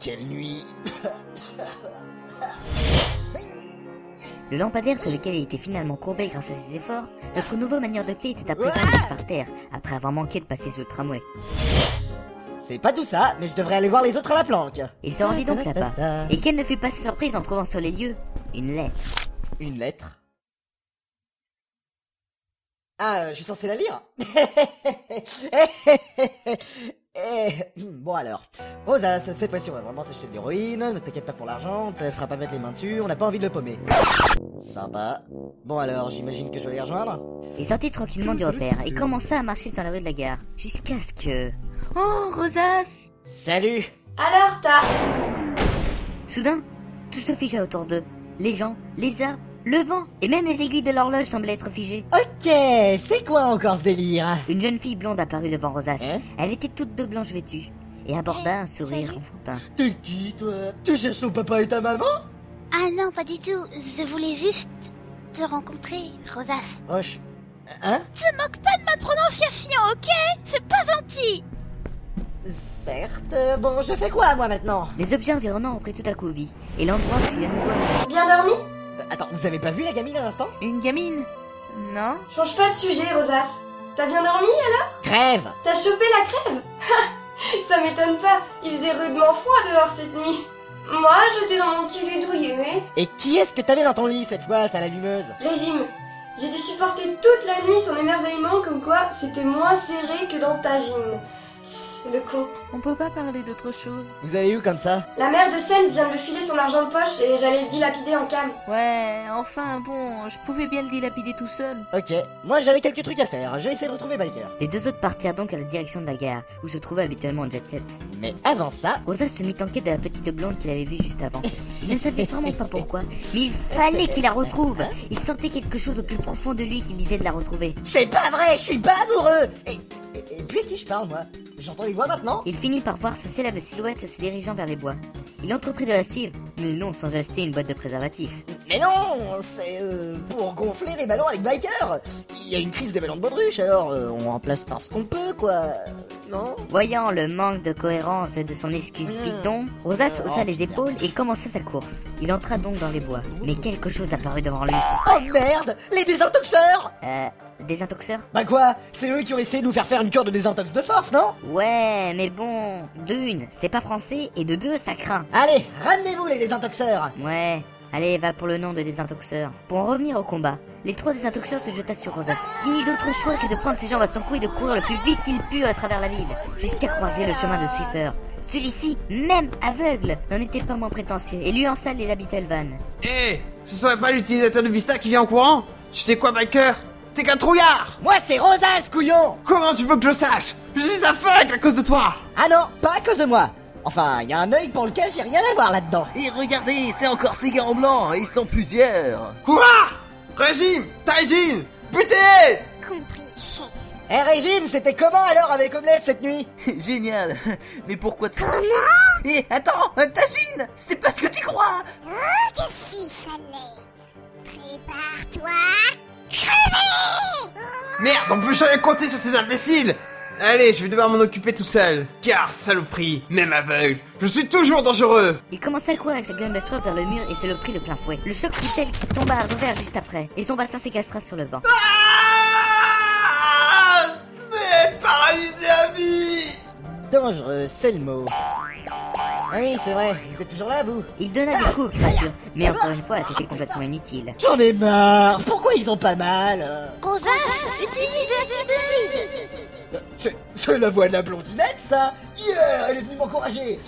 quelle nuit Le lampadaire sur lequel il était finalement courbé grâce à ses efforts, notre nouveau manière de clé était à présent par terre, après avoir manqué de passer sous le tramway. C'est pas tout ça, mais je devrais aller voir les autres à la planque. Il se rendit donc là-bas. Et quelle ne fut pas sa surprise en trouvant sur les lieux une lettre. Une lettre Ah, euh, je suis censé la lire Eh, Bon alors, Rosas, cette fois-ci on va vraiment s'acheter de l'héroïne, ne t'inquiète pas pour l'argent, on te laissera pas mettre les mains dessus, on n'a pas envie de le paumer. Sympa. Bon alors, j'imagine que je vais les rejoindre Il sortit tranquillement du repère et commença à marcher sur la rue de la gare, jusqu'à ce que... Oh, Rosas Salut Alors, t'as. Soudain, tout se figea autour d'eux. Les gens, les arbres, le vent, et même les aiguilles de l'horloge semblaient être figées. Ok, c'est quoi encore ce délire Une jeune fille blonde apparut devant Rosas. Hein? Elle était toute de blanche vêtue, et aborda un sourire enfantin. T'es qui toi? Tu cherches ton papa et ta maman? Ah non, pas du tout. Je voulais juste te rencontrer, Rosas. Roche. Hein? Te moque pas de ma prononciation, ok? C'est pas gentil. Certes, bon, je fais quoi moi maintenant? Les objets environnants ont pris tout à coup vie, et l'endroit fut à nouveau. Bien dormi? Attends, vous avez pas vu la gamine à l'instant? Une gamine Non Change pas de sujet, Rosas. T'as bien dormi alors? Crève T'as chopé la crève? Ça m'étonne pas, il faisait rudement froid dehors cette nuit. Moi, j'étais dans mon petit lit douillet, mais... Et qui est-ce que t'avais dans ton lit cette fois, ça l'allumeuse Régime. J'ai dû supporter toute la nuit son émerveillement comme quoi c'était moins serré que dans Tagine. Tss, Le con. On peut pas parler d'autre chose. Vous allez où comme ça? La mère de Sens vient de me filer son argent de poche et j'allais le dilapider en cam. Ouais, enfin bon, je pouvais bien le dilapider tout seul. Ok, moi j'avais quelques trucs à faire, j'ai essayé de retrouver Biker. Les deux autres partirent donc à la direction de la gare, où se trouvait habituellement Jet Set. Mais avant ça, Rosa se mit en quête de la petite blonde qu'il avait vue juste avant. Il ne savait vraiment pas pourquoi, mais il fallait qu'il la retrouve. Il sentait quelque chose au plus profond de lui qui disait de la retrouver. c'est pas vrai, je suis pas amoureux et, et, et puis à qui je parle moi? J'entends voix maintenant. Il finit par voir sa célèbre silhouette se dirigeant vers les bois. Il entreprit de la suivre, mais non sans acheter une boîte de préservatifs. Mais non, c'est euh, pour gonfler les ballons avec Biker. Il y a une crise des ballons de baudruche, alors euh, on remplace par ce qu'on peut quoi, non? Voyant le manque de cohérence de son excuse bidon, Rosas haussa les épaules et commença sa course. Il entra donc dans les bois, mais quelque chose apparut devant lui. Oh merde! Les désintoxeurs! Euh, désintoxeur? Bah quoi? C'est eux qui ont essayé de nous faire faire une cure de désintox de force, non? Ouais, mais bon, de une, c'est pas français, et de deux, ça craint. Allez, ramenez-vous les désintoxeurs Ouais, allez, va pour le nom de désintoxeur. Pour en revenir au combat, les trois désintoxeurs se jeta sur Rosas, qui n'eut d'autre choix que de prendre ses jambes à son cou et de courir le plus vite qu'il put à travers la ville, jusqu'à croiser le chemin de Swiffer. Celui-ci, même aveugle, n'en était pas moins prétentieux et lui en salle les habitants van. Eh Ce serait pas l'utilisateur de Vista qui vient en courant? Tu sais quoi, Biker? T'es qu'un trouillard. Moi c'est Rosas, couillon. Comment tu veux que je le sache? Je suis aveugle à cause de toi. Ah non, pas à cause de moi. Enfin, il y a un œil pour lequel j'ai rien à voir là-dedans. Et regardez, c'est encore ces gars en blanc, ils sont plusieurs. Quoi? Régime Taijin Butez Compris, chef. Eh Régime, c'était comment alors avec Omelette cette nuit? Génial. Mais pourquoi tu... Comment? Eh, attends, euh, Tagine C'est pas ce que tu crois. Oh, que si ça l'est. Prépare-toi. Crever Merde, on peut jamais compter sur ces imbéciles Allez, je vais devoir m'en occuper tout seul. Car, saloperie, même aveugle, je suis toujours dangereux Il commença à courir avec sa gun Bastrop vers le mur et se le prit de plein fouet. Le choc fut tel qu'il tomba à revers juste après, et son bassin s'écassera sur le banc. Ah Je vais être paralysé à vie Dangereux, c'est le mot. Ah oui, c'est vrai, vous êtes toujours là, vous? Il donna des coups aux créatures, mais encore une fois, c'était complètement inutile. J'en ai marre Pourquoi ils ont pas mal euh Rosas, utilise la tubulide. C'est- C'est la voix de la blondinette, ça. Yeah, elle est venue m'encourager.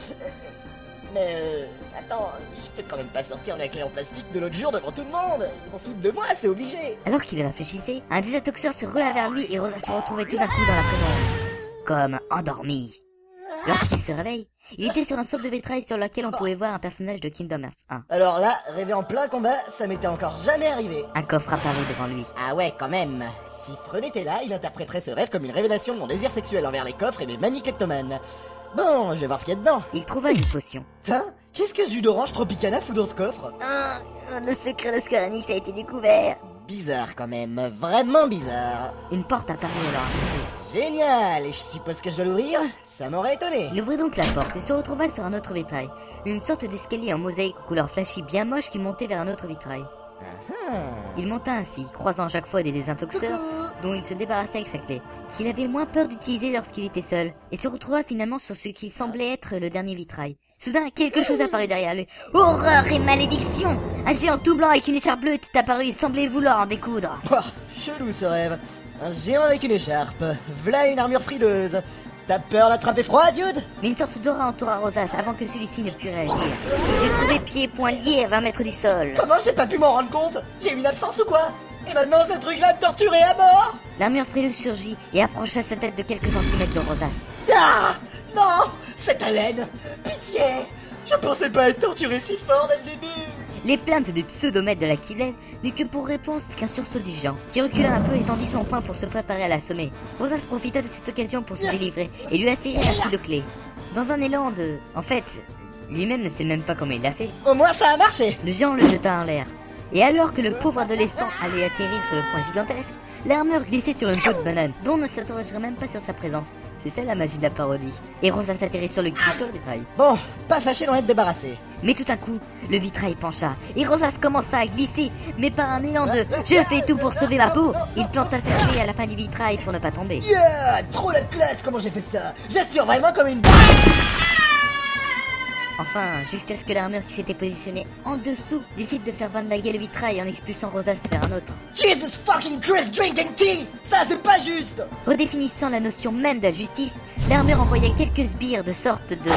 Mais euh, attends, je peux quand même pas sortir la clé en plastique de l'autre jour devant tout le monde. Ils vont se foutre de moi, c'est obligé. Alors qu'il réfléchissait, un désintoxeur se rua vers lui et Rosa se retrouvait tout d'un coup dans la pénombre, comme endormi. Lorsqu'il se réveille, il était sur un sorte de vitrail sur lequel on pouvait voir un personnage de Kingdom Hearts 1. Alors là, rêver en plein combat, ça m'était encore jamais arrivé Un coffre apparut devant lui. Ah ouais, quand même Si Freud était là, il interpréterait ce rêve comme une révélation de mon désir sexuel envers les coffres et mes manies kleptomanes. Bon, je vais voir ce qu'il y a dedans. Il trouva une potion. Tiens, Qu'est-ce que jus d'orange Tropicana fout dans ce coffre? Ah, le secret de Square Enix a été découvert. Bizarre quand même, vraiment bizarre. Une porte apparaît alors. Génial, et je suppose que je dois l'ouvrir? Ça m'aurait étonné. Il ouvrit donc la porte et se retrouva sur un autre vitrail. Une sorte d'escalier en mosaïque aux couleurs flashy bien moche qui montait vers un autre vitrail. Ah. Il monta ainsi, croisant chaque fois des désintoxeurs dont il se débarrassait avec sa clé, qu'il avait moins peur d'utiliser lorsqu'il était seul, et se retrouva finalement sur ce qui semblait être le dernier vitrail. Soudain, quelque chose apparut derrière lui. Horreur et malédiction Un géant tout blanc avec une écharpe bleue était apparu et semblait vouloir en découdre. Ouah, chelou ce rêve. Un géant avec une écharpe. V'là une armure frileuse. T'as peur d'attraper froid, dude? Mais une sorte d'aura entoura Rosas avant que celui-ci ne pût réagir. Il s'est trouvé pieds et poings liés à 20 mètres du sol. Comment j'ai pas pu m'en rendre compte? J'ai eu une absence ou quoi? Et maintenant ce truc va me torturer à mort L'armure frileuse surgit et approcha sa tête de quelques centimètres de Rosas. Ah Non Cette haleine Pitié Je pensais pas être torturé si fort dès le début Les plaintes du pseudomètre de la Kiblet n'eut que pour réponse qu'un sursaut du géant, qui recula un peu et tendit son poing pour se préparer à l'assommer. Rosas profita de cette occasion pour se délivrer et lui assérer un coup de clé. Dans un élan de... En fait, lui-même ne sait même pas comment il l'a fait. Au moins ça a marché Le géant le jeta en l'air. Et alors que le pauvre adolescent allait atterrir sur le point gigantesque, l'armure glissait sur une peau de banane, dont on ne s'interrogerait même pas sur sa présence. C'est ça la magie de la parodie. Et Rosas atterrit sur le sur le vitrail. Bon, pas fâché d'en être débarrassé. Mais tout à coup, le vitrail pencha, et Rosas commença à glisser, mais par un élan de « Je fais tout pour sauver ma peau !» Il planta sa clé à la fin du vitrail pour ne pas tomber. Yeah Trop la classe comment j'ai fait ça? J'assure vraiment comme une... Enfin, jusqu'à ce que l'armure qui s'était positionnée en dessous décide de faire vandaguer le vitrail en expulsant Rosas vers un autre. Jesus fucking Christ drinking tea Ça c'est pas juste Redéfinissant la notion même de la justice, l'armure envoyait quelques sbires de sorte de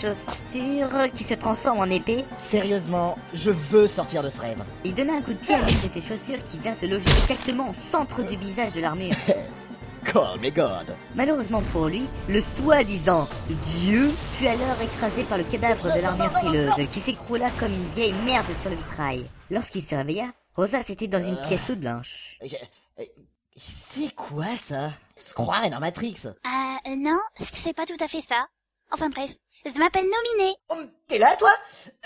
chaussures qui se transforment en épée. Sérieusement, je veux sortir de ce rêve. Il donna un coup de pied à l'une de ses chaussures qui vint se loger exactement au centre du visage de l'armure. Call me God. Malheureusement pour lui, le soi-disant Dieu fut alors écrasé par le cadavre de l'armure frileuse qui s'écroula comme une vieille merde sur le vitrail. Lorsqu'il se réveilla, Rosas était dans une pièce toute blanche. Euh, euh, C'est quoi ça? Se croirait dans Matrix. Euh, non, c'est pas tout à fait ça. Enfin bref, je m'appelle Nominé. Oh, T'es là, toi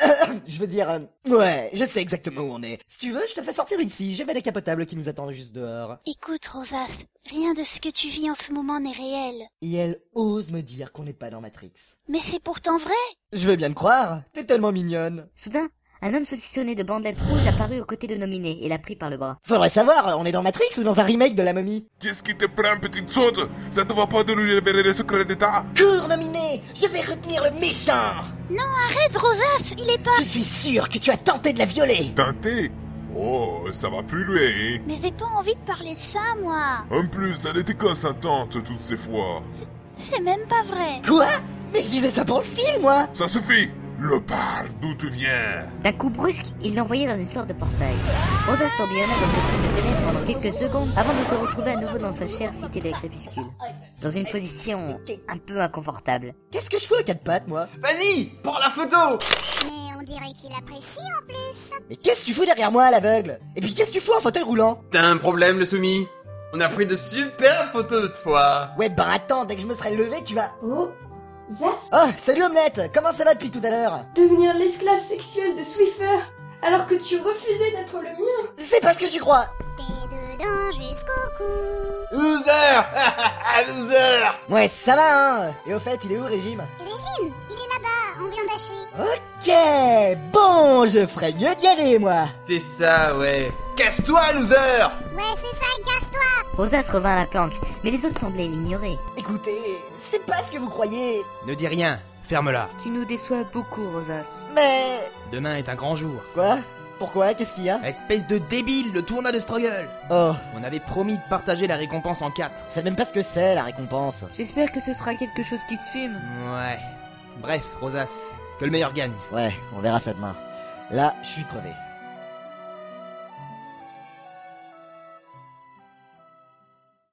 Euh, Je veux dire, euh, ouais, je sais exactement où on est. Si tu veux, je te fais sortir ici. J'ai ma décapotable qui nous attend juste dehors. Écoute, Rosas, rien de ce que tu vis en ce moment n'est réel. Et elle ose me dire qu'on n'est pas dans Matrix. Mais c'est pourtant vrai. Je veux bien le croire. T'es tellement mignonne. Soudain, un homme saucissonné de bandelettes rouges apparut aux côtés de Nominé et la prit par le bras. Faudrait savoir, on est dans Matrix ou dans un remake de la momie? Qu'est-ce qui te prend, petite saute Ça te va pas de lui révéler les secrets d'État Cours, nominé Je vais retenir le méchant! Non, arrête, Rosas, il est pas... Je suis sûr que tu as tenté de la violer! Teinté Oh, ça va plus loin, hein? Mais j'ai pas envie de parler de ça, moi. En plus, elle était consentante toutes ces fois? C'est même pas vrai. Quoi? Mais je disais ça pour le style, moi! Ça suffit Le parle, d'où tu viens? D'un coup brusque, il l'envoyait dans une sorte de portail. Rosas tourbillonna dans ce truc de ténèbres pendant quelques secondes avant de se retrouver à nouveau dans sa chère cité des crépuscules. Dans une position un peu inconfortable. Qu'est-ce que je fous à quatre pattes, moi? Vas-y, prends la photo Mais on dirait qu'il apprécie en plus. Mais qu'est-ce que tu fous derrière moi, à l'aveugle? Et puis qu'est-ce que tu fous en fauteuil roulant? T'as un problème, le soumis? On a pris de super photos de toi. Ouais, bah attends, dès que je me serai levé, tu vas... Oh, Zaf, Oh, salut Omelette Comment ça va depuis tout à l'heure devenir l'esclave sexuel de Swiffer alors que tu refusais d'être le mien. C'est pas ce que tu crois. T'es dedans jusqu'au cou. Loser Loser Ouais, ça va, hein. Et au fait, il est où, Régime? Régime, Ok Bon, je ferais mieux d'y aller, moi C'est ça, ouais. Casse-toi, loser Ouais, c'est ça, casse-toi. Rosas revint à la planque, mais les autres semblaient l'ignorer. Écoutez, c'est pas ce que vous croyez, Ne dis rien, ferme-la. Tu nous déçois beaucoup, Rosas. mais... Demain est un grand jour. Quoi? Pourquoi? Qu'est-ce qu'il y a? Espèce de débile, le tournoi de Struggle Oh, On avait promis de partager la récompense en quatre. vous savez même pas ce que c'est, la récompense. J'espère que ce sera quelque chose qui se filme. Ouais. Bref, Rosas, que le meilleur gagne. Ouais, on verra ça demain. Là, je suis crevé.